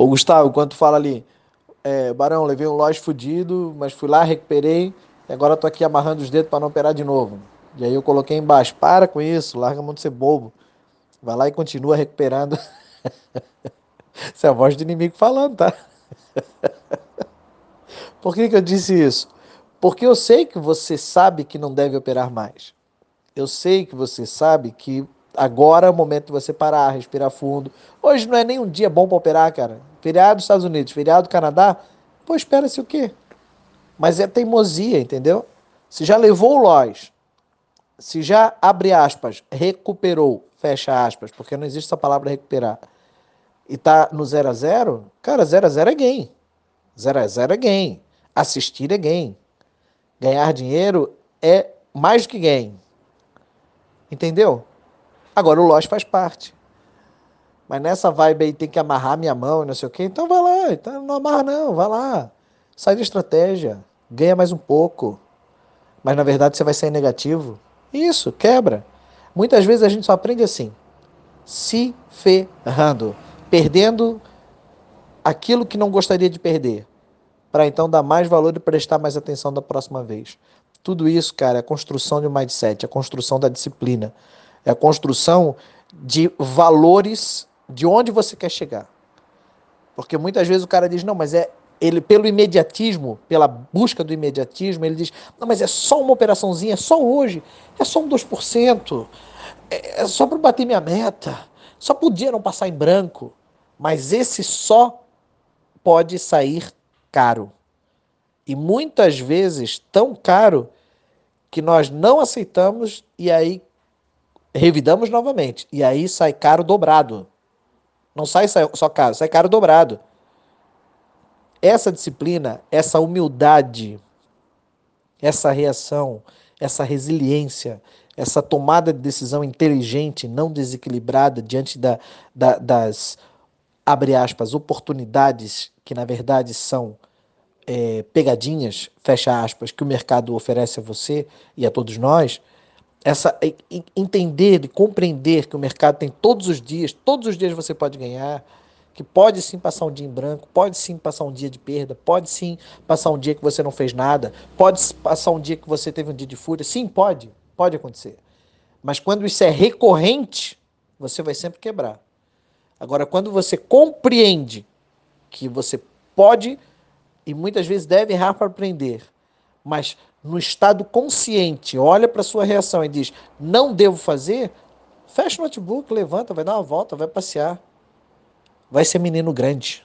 Ô Gustavo, tu fala ali, é, Barão, levei um loja fudido, mas fui lá, recuperei, e agora tô aqui amarrando os dedos para não operar de novo. E aí eu coloquei embaixo, para com isso, larga a mão de ser bobo. Vai lá e continua recuperando. Essa é a voz do inimigo falando, tá? Por que, que eu disse isso? Porque eu sei que você sabe que não deve operar mais. Eu sei que você sabe que agora é o momento de você parar, respirar fundo. Hoje não é nem um dia bom para operar, cara. Feriado dos Estados Unidos, feriado do Canadá, pô, espera-se o quê? Mas é teimosia, entendeu? Se já levou o Lois, se já, abre aspas, recuperou, fecha aspas, porque não existe essa palavra recuperar, e tá no 0 a 0 cara, 0 a 0 é gain. 0 a 0 é gain. Assistir é gain. Ganhar dinheiro é mais do que gain. Entendeu? Agora o loss faz parte. Mas nessa vibe aí tem que amarrar minha mão e não sei o quê. Então vai lá. Então não amarra não, vai lá. Sai de estratégia. Ganha mais um pouco. Mas na verdade você vai sair negativo. Isso, quebra. Muitas vezes a gente só aprende assim. Se ferrando. Perdendo aquilo que não gostaria de perder. Para então dar mais valor e prestar mais atenção da próxima vez. Tudo isso, cara, é a construção de um mindset, é a construção da disciplina, é a construção de valores de onde você quer chegar. Porque muitas vezes o cara diz, não, mas é ele pelo imediatismo, pela busca do imediatismo, ele diz, não, mas é só uma operaçãozinha, é só hoje, é só um 2%, é, é só para bater minha meta, só podia não passar em branco. Mas esse só pode sair caro. E muitas vezes tão caro que nós não aceitamos e aí revidamos novamente. E aí sai caro dobrado. Não sai só caro, sai caro dobrado. Essa disciplina, essa humildade, essa reação, essa resiliência, essa tomada de decisão inteligente, não desequilibrada diante da, da, das, abre aspas, oportunidades que na verdade são é, pegadinhas, fecha aspas, que o mercado oferece a você e a todos nós, essa entender e compreender que o mercado tem todos os dias, todos os dias você pode ganhar, que pode sim passar um dia em branco, pode sim passar um dia de perda, pode sim passar um dia que você não fez nada, pode passar um dia que você teve um dia de fúria, sim, pode, pode acontecer. Mas quando isso é recorrente, você vai sempre quebrar. Agora, quando você compreende que você pode e muitas vezes deve errar para aprender, mas no estado consciente, olha para sua reação e diz: não devo fazer, fecha o notebook, levanta, vai dar uma volta, vai passear. Vai ser menino grande.